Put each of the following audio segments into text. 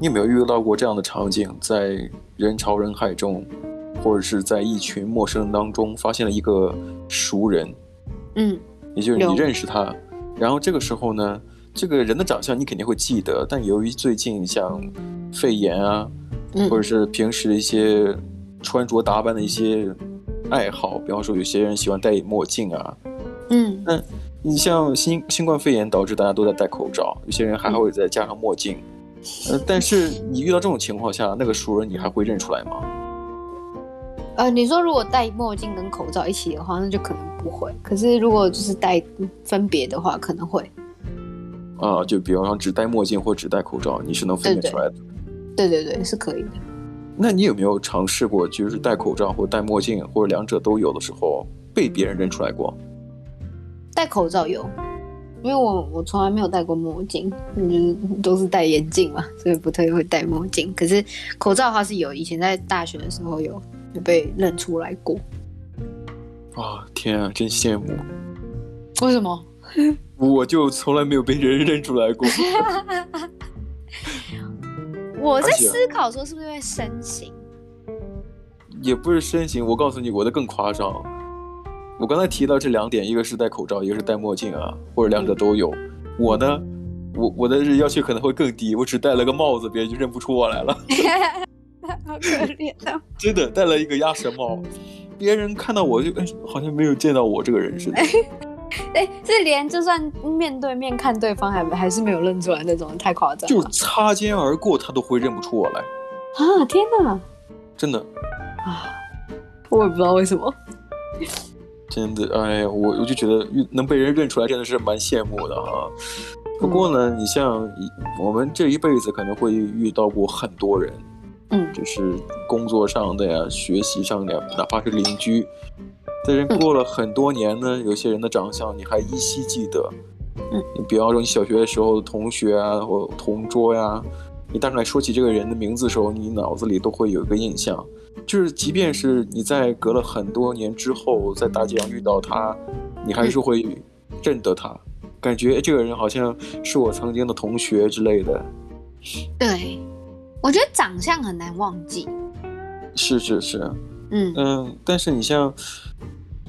你有没有遇到过这样的场景，在人潮人海中，或者是在一群陌生人当中，发现了一个熟人？嗯，也就是你认识他，然后这个时候呢，这个人的长相你肯定会记得，但由于最近像肺炎啊，嗯、或者是平时一些穿着打扮的一些爱好，比方说有些人喜欢戴墨镜啊，嗯，那你像新新冠肺炎导致大家都在戴口罩，有些人还会再加上墨镜。嗯呃，但是你遇到这种情况下，那个熟人你还会认出来吗？呃，你说如果戴墨镜跟口罩一起的话，那就可能不会。可是如果就是戴分别的话，可能会。啊，就比方说只戴墨镜或只戴口罩，你是能分辨出来的。对对对，是可以的。那你有没有尝试过，就是戴口罩或戴墨镜，或者两者都有的时候，被别人认出来过？戴口罩有。因为我我从来没有戴过墨镜，就是都是戴眼镜嘛，所以不太会戴墨镜。可是口罩的话是有，以前在大学的时候有有被认出来过。啊天啊，真羡慕！为什么？我就从来没有被人认出来过。我在思考说是不是因为身形？也不是身形，我告诉你，我的更夸张。我刚才提到这两点，一个是戴口罩，一个是戴墨镜啊，或者两者都有。我呢，我我的要求可能会更低，我只戴了个帽子，别人就认不出我来了。好可怜啊！真的戴了一个鸭舌帽，别人看到我就哎好像没有见到我这个人似的。哎，这连就算面对面看对方，还还是没有认出来那种，太夸张。就擦肩而过，他都会认不出我来。啊！天哪！真的啊！我也不知道为什么。真的，哎呀，我我就觉得能被人认出来，真的是蛮羡慕的哈。不过呢，你像我们这一辈子可能会遇到过很多人，嗯，就是工作上的呀，学习上的呀，哪怕是邻居，这人过了很多年呢，有些人的长相你还依稀记得，嗯，你比方说你小学的时候的同学啊，或同桌呀，你大概说起这个人的名字的时候，你脑子里都会有一个印象。就是，即便是你在隔了很多年之后，在大街上遇到他，你还是会认得他，感觉这个人好像是我曾经的同学之类的。对，我觉得长相很难忘记。是是是，嗯嗯，但是你像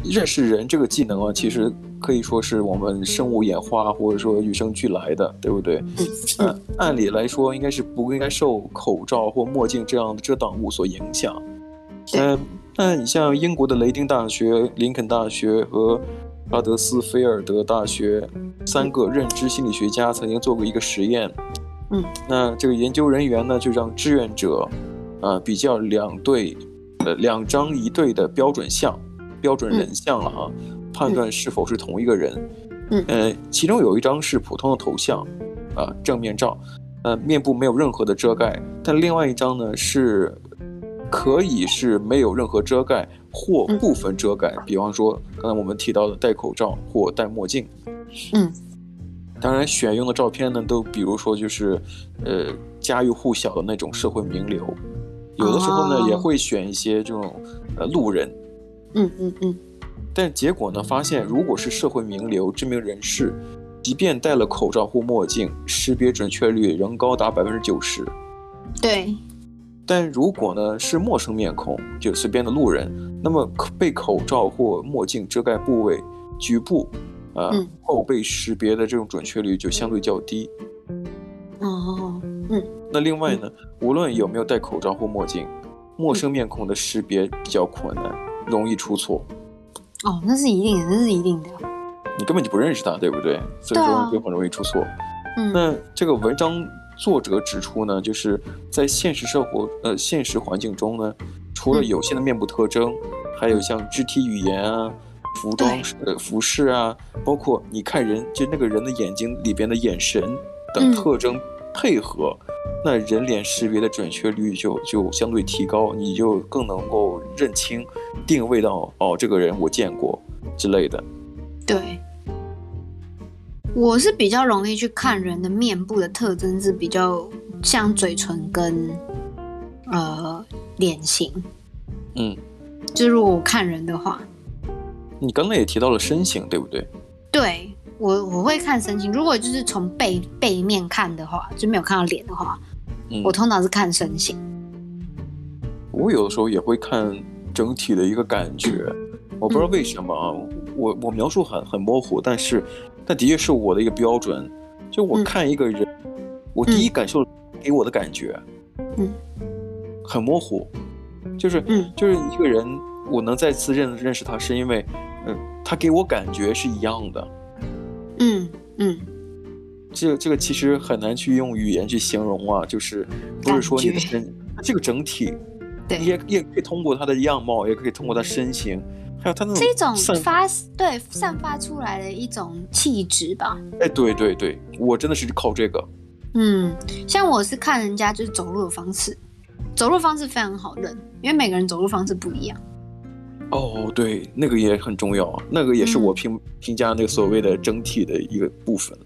认识人这个技能啊，其实可以说是我们生物演化或者说与生俱来的，对不对？嗯，按按理来说，应该是不应该受口罩或墨镜这样的遮挡物所影响。嗯，那你像英国的雷丁大学、林肯大学和阿德斯菲尔德大学三个认知心理学家曾经做过一个实验。嗯，那这个研究人员呢，就让志愿者啊、呃、比较两对呃两张一对的标准像、标准人像了啊，判断是否是同一个人。嗯，呃，其中有一张是普通的头像啊，正面照，呃，面部没有任何的遮盖，但另外一张呢是。可以是没有任何遮盖或部分遮盖，比方说刚才我们提到的戴口罩或戴墨镜。嗯，当然选用的照片呢，都比如说就是呃家喻户晓的那种社会名流，有的时候呢也会选一些这种呃路人。嗯嗯嗯。但结果呢发现，如果是社会名流、知名人士，即便戴了口罩或墨镜，识别准确率仍高达百分之九十。对。但如果呢是陌生面孔，就随便的路人，那么被口罩或墨镜遮盖部位局部，啊、呃嗯，后被识别的这种准确率就相对较低。哦，嗯。那另外呢，无论有没有戴口罩或墨镜，陌生面孔的识别比较困难，容易出错。哦，那是一定的，那是一定的。你根本就不认识他，对不对？所以说就很容易出错。嗯。那这个文章。作者指出呢，就是在现实生活呃现实环境中呢，除了有限的面部特征，还有像肢体语言啊、服装呃服饰啊，包括你看人就那个人的眼睛里边的眼神等特征配合，嗯、那人脸识别的准确率就就相对提高，你就更能够认清、定位到哦这个人我见过之类的。对。我是比较容易去看人的面部的特征，是比较像嘴唇跟呃脸型。嗯，就是如果我看人的话，你刚刚也提到了身形，对不对？对，我我会看身形。如果就是从背背面看的话，就没有看到脸的话，嗯，我通常是看身形。我有的时候也会看整体的一个感觉，我不知道为什么啊，嗯、我我描述很很模糊，但是但的确是我的一个标准。就我看一个人，嗯、我第一感受给我的感觉，嗯，很模糊，就是嗯，就是一个人，我能再次认认识他，是因为嗯，他给我感觉是一样的，嗯嗯，这这个其实很难去用语言去形容啊，就是不是说你的身这个整体。对，也也可以通过他的样貌，也可以通过他身形，还有他那种发对散发出来的一种气质吧。哎，对对对，我真的是靠这个。嗯，像我是看人家就是走路的方式，走路方式非常好认，因为每个人走路方式不一样。哦，对，那个也很重要，那个也是我评、嗯、评价那个所谓的整体的一个部分。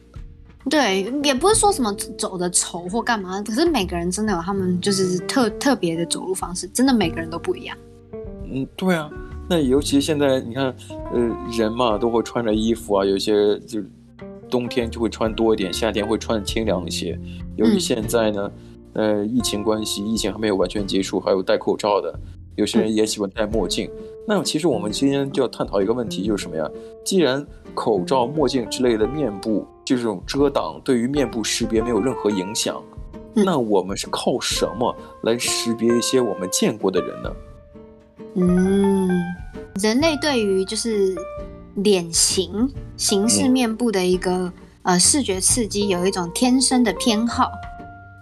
对，也不是说什么走的丑或干嘛，可是每个人真的有他们就是特特别的走路方式，真的每个人都不一样。嗯，对啊，那尤其现在你看，呃，人嘛都会穿着衣服啊，有些就冬天就会穿多一点，夏天会穿清凉一些。由于现在呢，嗯、呃，疫情关系，疫情还没有完全结束，还有戴口罩的，有些人也喜欢戴墨镜。嗯、那其实我们今天就要探讨一个问题，就是什么呀？既然口罩、墨镜之类的面部。就这种遮挡对于面部识别没有任何影响，嗯、那我们是靠什么来识别一些我们见过的人呢？嗯，人类对于就是脸型、形式、面部的一个、嗯、呃视觉刺激有一种天生的偏好，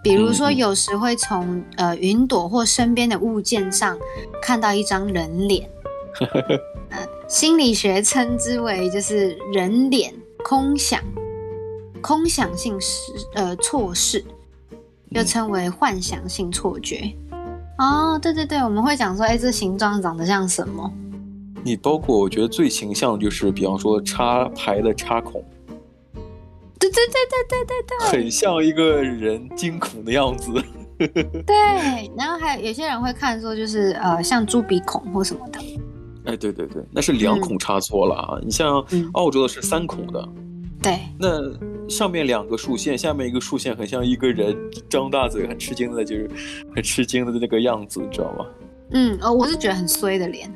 比如说有时会从呃云朵或身边的物件上看到一张人脸，呃，心理学称之为就是人脸空想。空想性视呃错视，又称为幻想性错觉。嗯、哦，对对对，我们会讲说，哎，这形状长得像什么？你包括我觉得最形象就是，比方说插排的插孔。对对对对对对对，很像一个人惊恐的样子。对，然后还有有些人会看说，就是呃，像猪鼻孔或什么的。哎，对对对，那是两孔插错了啊！嗯、你像澳洲的是三孔的。嗯对，那上面两个竖线，下面一个竖线，很像一个人张大嘴，很吃惊的，就是很吃惊的那个样子，你知道吗？嗯，哦，我是觉得很衰的脸，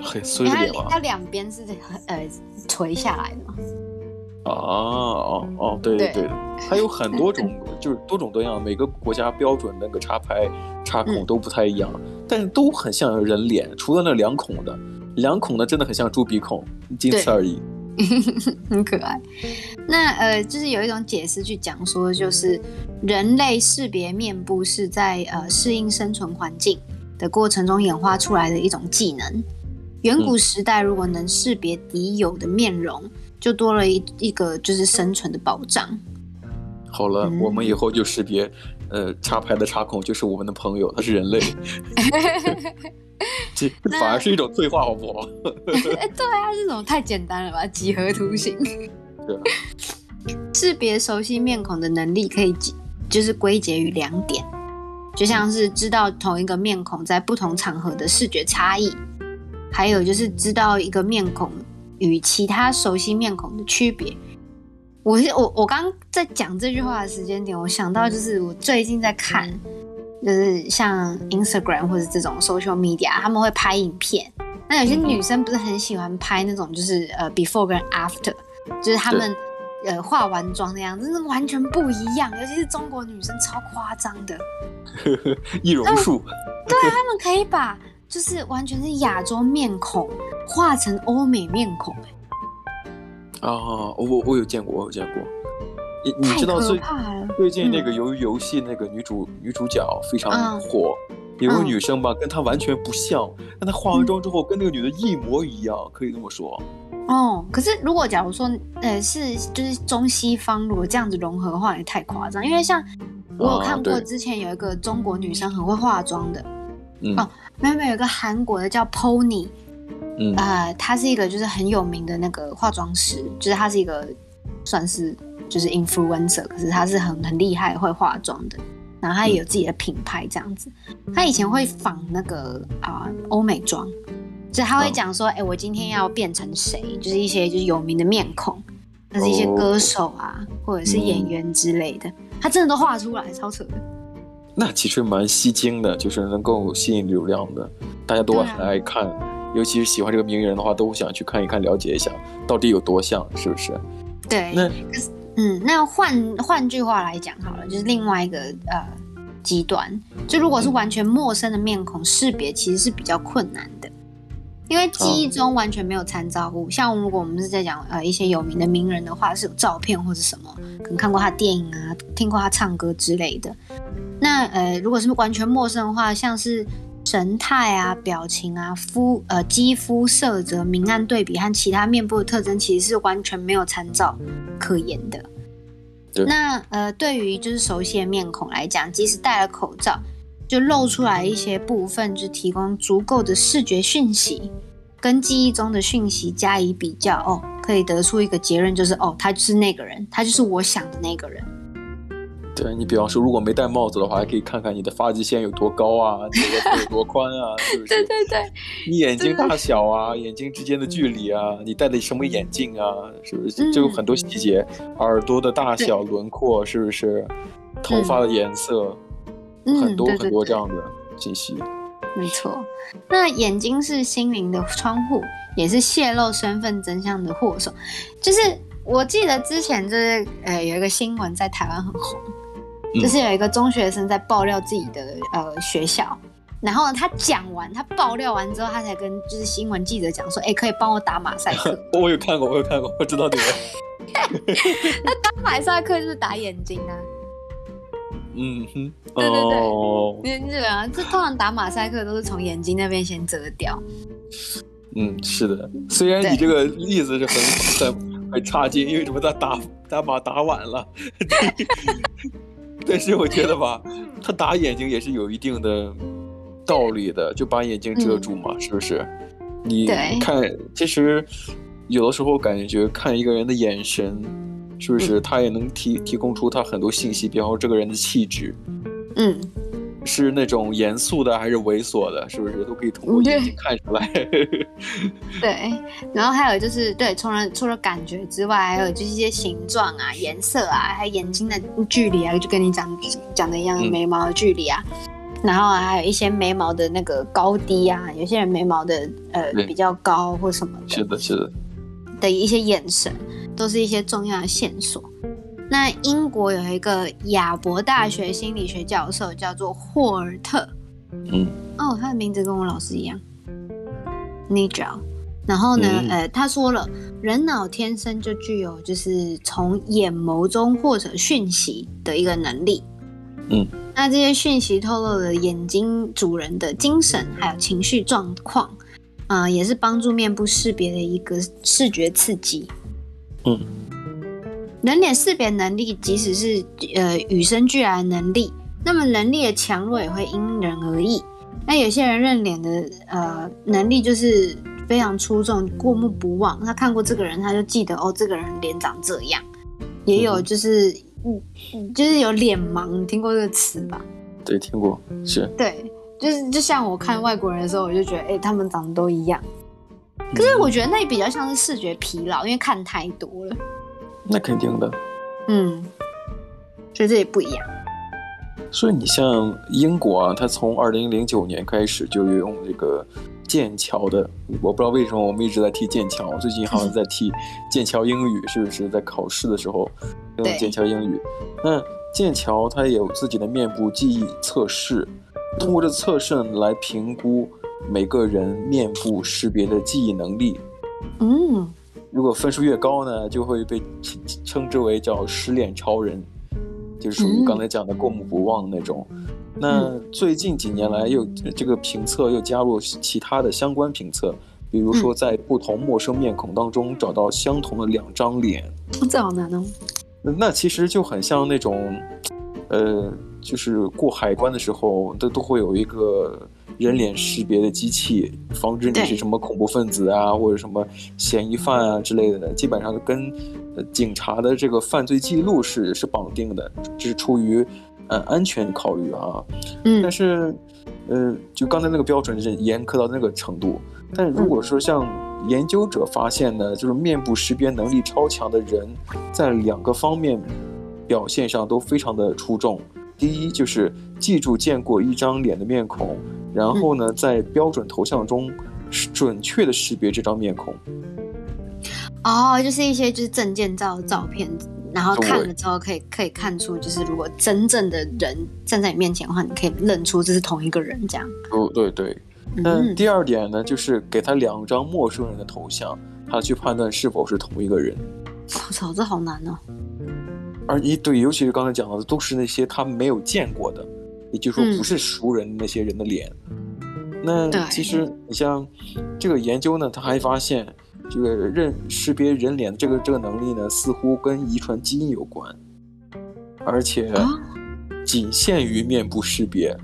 很衰的脸吗？它两边是呃垂下来的嘛。啊哦哦，对对对，对还有很多 种，就是多种多样，每个国家标准那个插排插孔都不太一样，嗯、但是都很像人脸，除了那两孔的，两孔的真的很像猪鼻孔，仅此而已。很可爱。那呃，就是有一种解释去讲说，就是人类识别面部是在呃适应生存环境的过程中演化出来的一种技能。远古时代如果能识别敌友的面容，就多了一一个就是生存的保障。好了，嗯、我们以后就识别呃插排的插孔就是我们的朋友，他是人类。这反而是一种退化，好不好？哎，对啊，这种太简单了吧？几何图形。对。啊识别熟悉面孔的能力可以就是归结于两点，就像是知道同一个面孔在不同场合的视觉差异，还有就是知道一个面孔与其他熟悉面孔的区别。我是我我刚在讲这句话的时间点，我想到就是我最近在看。就是像 Instagram 或者这种 social media，他们会拍影片。那有些女生不是很喜欢拍那种，就是呃 before 跟 after，就是他们呃化完妆的样子，真的完全不一样。尤其是中国女生超夸张的，易容术。对啊，他们可以把就是完全是亚洲面孔化成欧美面孔，哦，我我有见过，我有见过。你你知道最最近那个游游戏那个女主、嗯、女主角非常火，嗯、有个女生吧，跟她完全不像，但她化完妆之后跟那个女的一模一样，可以这么说。哦，可是如果假如说呃是就是中西方如果这样子融合的话，也太夸张。因为像我有看过之前有一个中国女生很会化妆的，嗯、哦，没有没有，有个韩国的叫 Pony，嗯，呃，她是一个就是很有名的那个化妆师，就是她是一个算是。就是 influencer，可是他是很很厉害会化妆的，然后他也有自己的品牌这样子。他以前会仿那个啊欧美妆，所以他会讲说，哎、欸，我今天要变成谁？就是一些就是有名的面孔，那是一些歌手啊，或者是演员之类的，他真的都画出来，超扯的。那其实蛮吸睛的，就是能够吸引流量的，大家都很爱看，啊、尤其是喜欢这个名人的话，都想去看一看，了解一下到底有多像，是不是？对。那嗯，那换换句话来讲好了，就是另外一个呃极端，就如果是完全陌生的面孔，识别其实是比较困难的。因为记忆中完全没有参照物，哦、像如果我们是在讲呃一些有名的名人的话，是有照片或者什么，可能看过他电影啊，听过他唱歌之类的。那呃如果是完全陌生的话，像是神态啊、表情啊、肤呃肌肤色泽、明暗对比和其他面部的特征，其实是完全没有参照可言的。那呃对于就是熟悉的面孔来讲，即使戴了口罩。就露出来一些部分，就提供足够的视觉讯息，跟记忆中的讯息加以比较，哦，可以得出一个结论，就是哦，他就是那个人，他就是我想的那个人。对，你比方说，如果没戴帽子的话，还可以看看你的发际线有多高啊，你的腿有多宽啊，是不是？对 对对。你眼睛大小啊，眼睛之间的距离啊，你戴的什么眼镜啊，是不是？就有很多细节，嗯、耳朵的大小、轮廓，是不是？头发的颜色。很多很多这样的信息，嗯、没错。那眼睛是心灵的窗户，也是泄露身份真相的祸首。就是我记得之前就是呃有一个新闻在台湾很红，嗯、就是有一个中学生在爆料自己的呃学校，然后他讲完他爆料完之后，他才跟就是新闻记者讲说，哎、欸，可以帮我打马赛克。我有看过，我有看过，我知道这个。那打马赛克就是打眼睛啊。嗯哼，对对对，你这个这通常打马赛克都是从眼睛那边先遮掉。嗯，是的，虽然你这个例子是很很很差劲，因为什么他打打马打晚了，但是我觉得吧，他打眼睛也是有一定的道理的，就把眼睛遮住嘛，嗯、是不是？你看，其实有的时候感觉看一个人的眼神。是不是他也能提提供出他很多信息，比方说这个人的气质，嗯，是那种严肃的还是猥琐的，是不是都可以通过眼睛看出来？对，然后还有就是对，除了除了感觉之外，还有就是一些形状啊、颜色啊，还有眼睛的距离啊，就跟你讲讲的一样，眉毛的距离啊，嗯、然后还有一些眉毛的那个高低啊，有些人眉毛的呃比较高或什么的，是的，是的，的一些眼神。都是一些重要的线索。那英国有一个亚伯大学心理学教授叫做霍尔特，嗯，哦，他的名字跟我老师一样，Nigel。然后呢，嗯、呃，他说了，人脑天生就具有就是从眼眸中获得讯息的一个能力，嗯，那这些讯息透露了眼睛主人的精神还有情绪状况，啊、呃，也是帮助面部识别的一个视觉刺激。嗯，人脸识别能力，即使是呃与生俱来的能力，那么能力的强弱也会因人而异。那有些人认脸的呃能力就是非常出众，过目不忘。他看过这个人，他就记得哦，这个人脸长这样。也有就是嗯，就是有脸盲，你听过这个词吧？对，听过，是。对，就是就像我看外国人的时候，我就觉得，哎，他们长得都一样。可是我觉得那比较像是视觉疲劳，因为看太多了。那肯定的。嗯，所以这也不一样。所以你像英国啊，它从二零零九年开始就用这个剑桥的，我不知道为什么我们一直在提剑桥，最近好像在提 剑桥英语，是不是在考试的时候用剑桥英语？那剑桥它也有自己的面部记忆测试，通过这测试来评估。每个人面部识别的记忆能力，嗯，如果分数越高呢，就会被称之为叫失恋超人，就是属于刚才讲的过目不忘的那种。嗯、那最近几年来，又这个评测又加入其他的相关评测，比如说在不同陌生面孔当中找到相同的两张脸，这好难哦。那其实就很像那种，呃，就是过海关的时候，都都会有一个。人脸识别的机器，防止你是什么恐怖分子啊，或者什么嫌疑犯啊之类的，基本上跟警察的这个犯罪记录是是绑定的，这是出于呃安全考虑啊。嗯。但是，呃，就刚才那个标准是严苛到那个程度。但如果说像研究者发现呢，就是面部识别能力超强的人，在两个方面表现上都非常的出众。第一就是记住见过一张脸的面孔，然后呢，在标准头像中准确的识别这张面孔。哦，就是一些就是证件照的照片，然后看了之后可以可以看出，就是如果真正的人站在你面前的话，你可以认出这是同一个人，这样。哦，对对。那第二点呢，就是给他两张陌生人的头像，他去判断是否是同一个人。我操，这好难哦。而一对，尤其是刚才讲到的，都是那些他没有见过的，也就是说不是熟人那些人的脸。嗯、那其实你像这个研究呢，他还发现这个认识别人脸的这个这个能力呢，似乎跟遗传基因有关，而且仅限于面部识别，啊、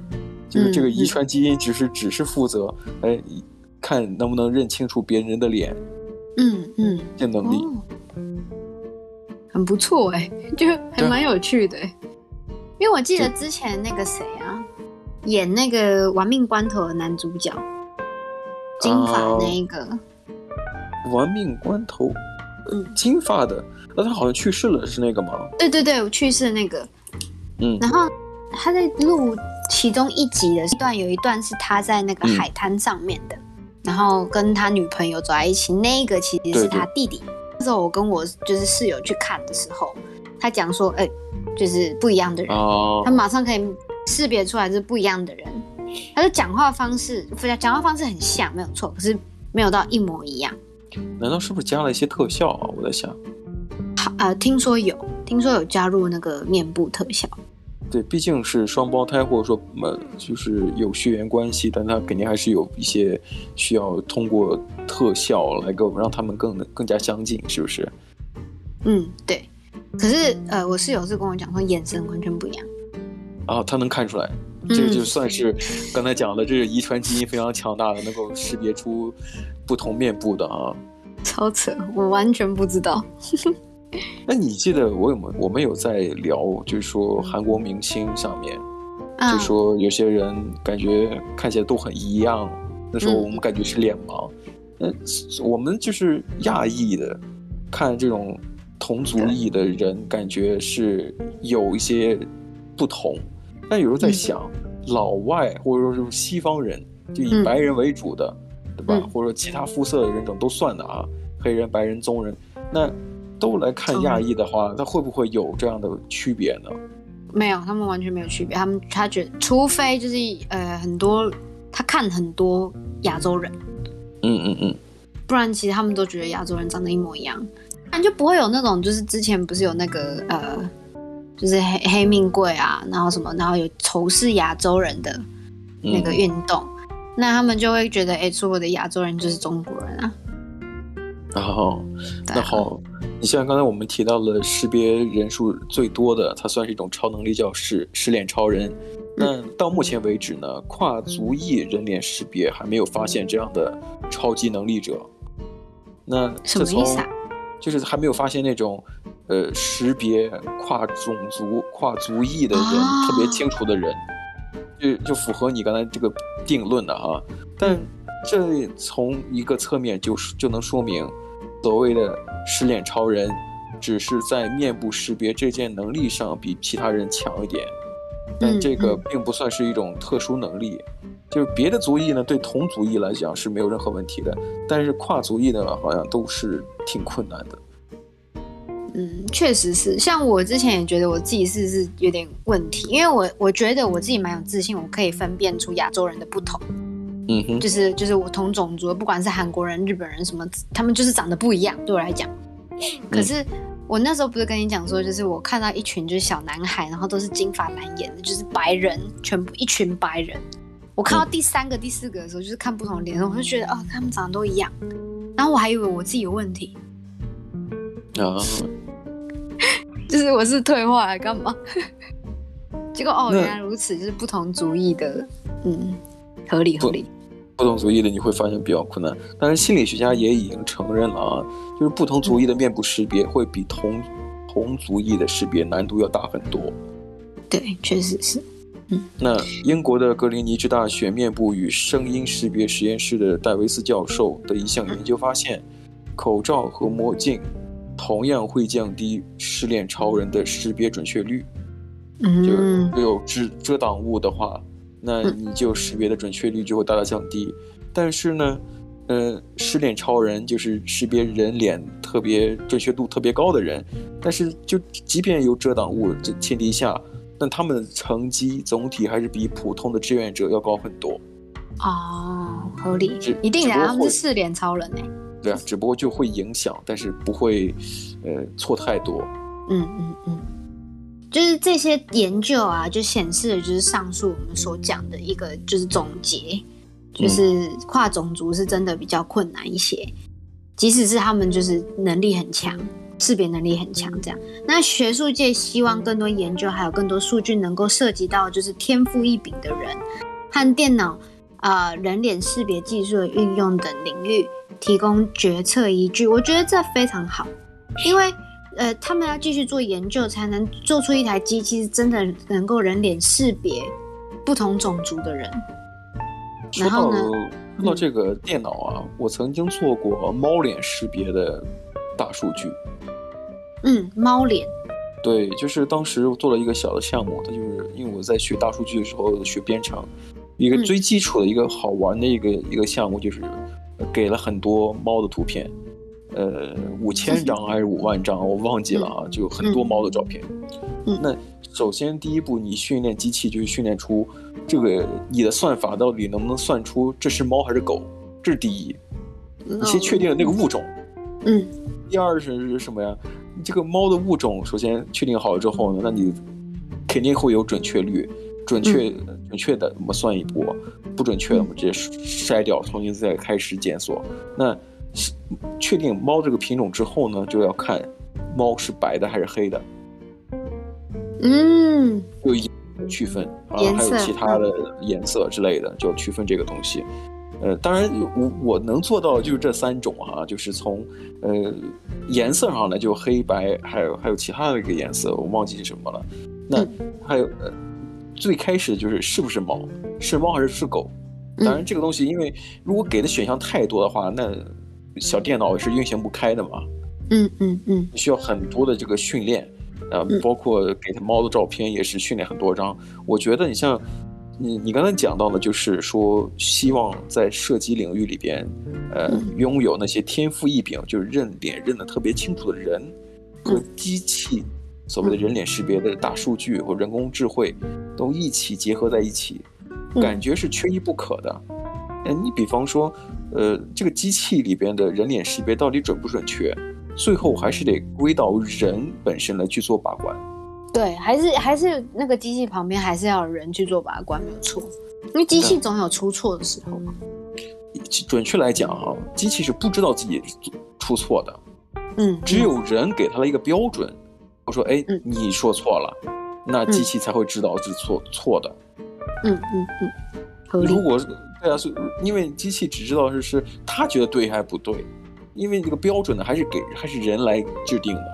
就是这个遗传基因只是、嗯、只是负责哎看能不能认清楚别人的脸。嗯嗯，这能力。哦很不错哎、欸，就还蛮有趣的、欸。因为我记得之前那个谁啊，演那个《玩命关头》的男主角，金发那一个，呃《玩命关头》嗯，金发的，那他好像去世了，是那个吗？对对对，我去世的那个。嗯，然后他在录其中一集的一段，有一段是他在那个海滩上面的，嗯、然后跟他女朋友走在一起，那个其实是他弟弟。对对那时候我跟我就是室友去看的时候，他讲说，哎、欸，就是不一样的人，oh. 他马上可以识别出来是不一样的人。他的讲话方式，讲话方式很像，没有错，可是没有到一模一样。难道是不是加了一些特效啊？我在想，好，呃，听说有，听说有加入那个面部特效。对，毕竟是双胞胎，或者说呃，就是有血缘关系，但他肯定还是有一些需要通过特效来够让他们更更加相近，是不是？嗯，对。可是呃，我室友是跟我讲说，眼神完全不一样。啊，他能看出来，这个就算是刚才讲的，这个遗传基因非常强大的，能够识别出不同面部的啊。超扯，我完全不知道。那你记得我有没有我们有在聊，就是说韩国明星上面，就说有些人感觉看起来都很一样，那时候我们感觉是脸盲。嗯，我们就是亚裔的，看这种同族裔的人，感觉是有一些不同。但有时候在想，老外或者说是西方人，就以白人为主的，对吧？或者说其他肤色的人种都算的啊，黑人、白人、棕人，那。都来看亚裔的话，他会不会有这样的区别呢？没有，他们完全没有区别。他们他觉得，除非就是呃很多他看很多亚洲人，嗯嗯嗯，不然其实他们都觉得亚洲人长得一模一样，那就不会有那种就是之前不是有那个呃就是黑黑命贵啊，然后什么，然后有仇视亚洲人的那个运动，嗯、那他们就会觉得，哎，所有的亚洲人就是中国人啊。然后、哦，那好。你像刚才我们提到了识别人数最多的，它算是一种超能力，叫识识脸超人。那到目前为止呢，跨族裔人脸识别还没有发现这样的超级能力者。那什么意思啊？就是还没有发现那种，呃，识别跨种族、跨族裔的人特别清楚的人，就就符合你刚才这个定论的哈。但这从一个侧面就是就能说明。所谓的失恋超人，只是在面部识别这件能力上比其他人强一点，但这个并不算是一种特殊能力。就是别的族裔呢，对同族裔来讲是没有任何问题的，但是跨族裔呢，好像都是挺困难的。嗯，确实是。像我之前也觉得我自己是是有点问题，因为我我觉得我自己蛮有自信，我可以分辨出亚洲人的不同。嗯哼，就是就是我同种族，不管是韩国人、日本人什么，他们就是长得不一样。对我来讲，可是我那时候不是跟你讲说，就是我看到一群就是小男孩，然后都是金发蓝眼的，就是白人，全部一群白人。我看到第三个、第四个的时候，就是看不同的脸，我就觉得哦，他们长得都一样。然后我还以为我自己有问题啊，就是我是退化了干嘛？结果哦，原来如此，就是不同族裔的，嗯。合理合理，不同族裔的你会发现比较困难，但是心理学家也已经承认了啊，就是不同族裔的面部识别会比同同族裔的识别难度要大很多。对，确实是。嗯，那英国的格林尼治大学面部与声音识别实验室的戴维斯教授的一项研究发现，口罩和墨镜同样会降低失恋超人的识别准确率。嗯，就有遮遮挡物的话，那你就识别的准确率就会大大降低。但是呢，呃，识脸超人就是识别人脸特别准确度特别高的人，但是就即便有遮挡物这前提下，但他们的成绩总体还是比普通的志愿者要高很多。哦，合理，一定的，他们是四脸超人呢。对啊，只不过就会影响，但是不会，呃，错太多。嗯嗯嗯，就是这些研究啊，就显示了就是上述我们所讲的一个就是总结，就是跨种族是真的比较困难一些，嗯、即使是他们就是能力很强，识别能力很强这样。那学术界希望更多研究还有更多数据能够涉及到就是天赋异禀的人和电脑。啊、呃，人脸识别技术的运用等领域提供决策依据，我觉得这非常好，因为呃，他们要继续做研究，才能做出一台机器是真的能够人脸识别不同种族的人。然后呢，说到这个电脑啊，嗯、我曾经做过猫脸识别的大数据。嗯，猫脸。对，就是当时我做了一个小的项目，它就是因为我在学大数据的时候学编程。一个最基础的一个好玩的一个一个项目，就是给了很多猫的图片，呃，五千张还是五万张，我忘记了啊，就很多猫的照片。那首先第一步，你训练机器就是训练出这个你的算法到底能不能算出这是猫还是狗，这是第一。你先确定了那个物种。嗯。第二是什么呀？这个猫的物种首先确定好了之后呢，那你肯定会有准确率。准确准确的，我们算一波；不准确的，我们直接筛掉，重新再开始检索。那确定猫这个品种之后呢，就要看猫是白的还是黑的。嗯，有区分啊，还有其他的颜色之类的，就要区分这个东西。呃，当然我我能做到的就是这三种哈、啊，就是从呃颜色上呢就黑白，还有还有其他的一个颜色，我忘记是什么了。那还有呃。最开始就是是不是猫，是猫还是是狗？当然这个东西，因为如果给的选项太多的话，那小电脑是运行不开的嘛。嗯嗯嗯，需要很多的这个训练，呃，包括给它猫的照片也是训练很多张。我觉得你像你你刚才讲到的，就是说希望在射击领域里边，呃，拥有那些天赋异禀，就是认脸认得特别清楚的人和机器。所谓的人脸识别的大数据或人工智慧，都一起结合在一起，感觉是缺一不可的。哎，你比方说，呃，这个机器里边的人脸识别到底准不准确？最后还是得归到人本身来去做把关。对，还是还是那个机器旁边还是要有人去做把关，没有错。因为机器总有出错的时候嘛。准确来讲啊，机器是不知道自己出错的。嗯，只有人给他了一个标准。我说，哎，你说错了，嗯、那机器才会知道是错错的。嗯嗯嗯。如果对啊，是因为机器只知道是是他觉得对还是不对，因为这个标准呢还是给还是人来制定的。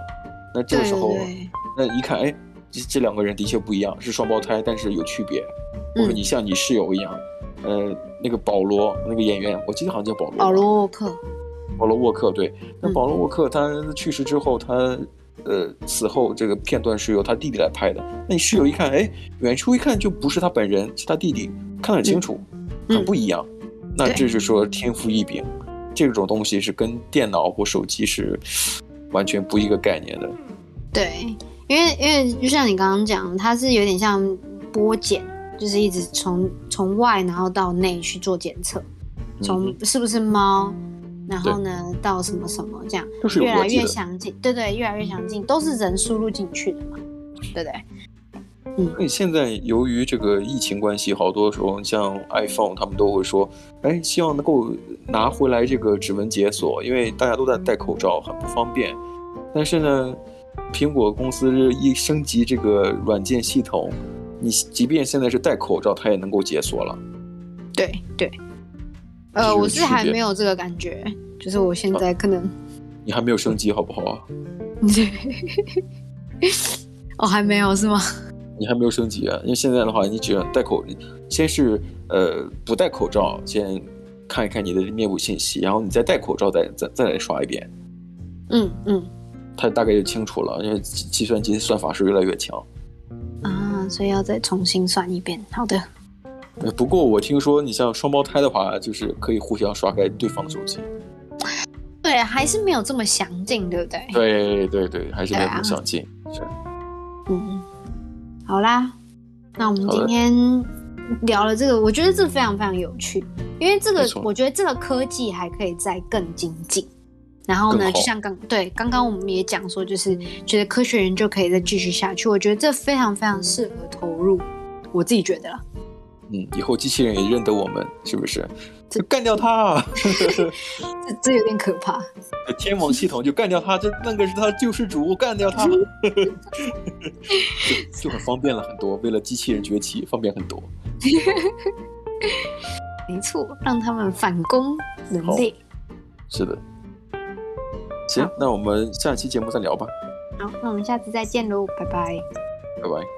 那这个时候，那一看，哎，这这两个人的确不一样，是双胞胎，但是有区别。或者你像你室友一样，呃，那个保罗那个演员，我记得好像叫保罗。保罗沃克。保罗沃克，对，那保罗沃克他去世之后，他。呃，死后这个片段是由他弟弟来拍的。那你室友一看，哎，远处一看就不是他本人，是他弟弟，看得很清楚，嗯、很不一样。嗯、那这是说天赋异禀，这种东西是跟电脑或手机是 完全不一个概念的。对，因为因为就像你刚刚讲，它是有点像波检，就是一直从从外然后到内去做检测，从是不是猫。然后呢，到什么什么这样，越来越详尽，对对，越来越详尽，都是人输入进去的嘛，对不对？嗯。那现在由于这个疫情关系，好多时候像 iPhone，他们都会说，哎，希望能够拿回来这个指纹解锁，因为大家都在戴口罩，很不方便。但是呢，苹果公司一升级这个软件系统，你即便现在是戴口罩，它也能够解锁了。对对。呃，我是还没有这个感觉，就是我现在可能，啊、你还没有升级好不好啊？哦，还没有是吗？你还没有升级啊？因为现在的话，你只要戴口，先是呃不戴口罩，先看一看你的面部信息，然后你再戴口罩再，再再再来刷一遍。嗯嗯，它大概就清楚了，因为计算机算法是越来越强。啊。啊，所以要再重新算一遍。好的。呃，不过我听说你像双胞胎的话，就是可以互相刷开对方的手机。对，还是没有这么详尽，对不对？对对对，还是没有这么详尽。啊、是。嗯，好啦，那我们今天聊了这个，我觉得这非常非常有趣，因为这个我觉得这个科技还可以再更精进。然后呢，就像刚对刚刚我们也讲说，就是觉得科学人就可以再继续下去。我觉得这非常非常适合投入，我自己觉得啦。嗯，以后机器人也认得我们，是不是？就干掉他，这这有点可怕。天网系统就干掉他，这那个是他救世主，干掉他，就 就很方便了很多。为了机器人崛起，方便很多。没错，让他们反攻人类。是的。行，那我们下期节目再聊吧。好，那我们下次再见喽，拜拜。拜拜。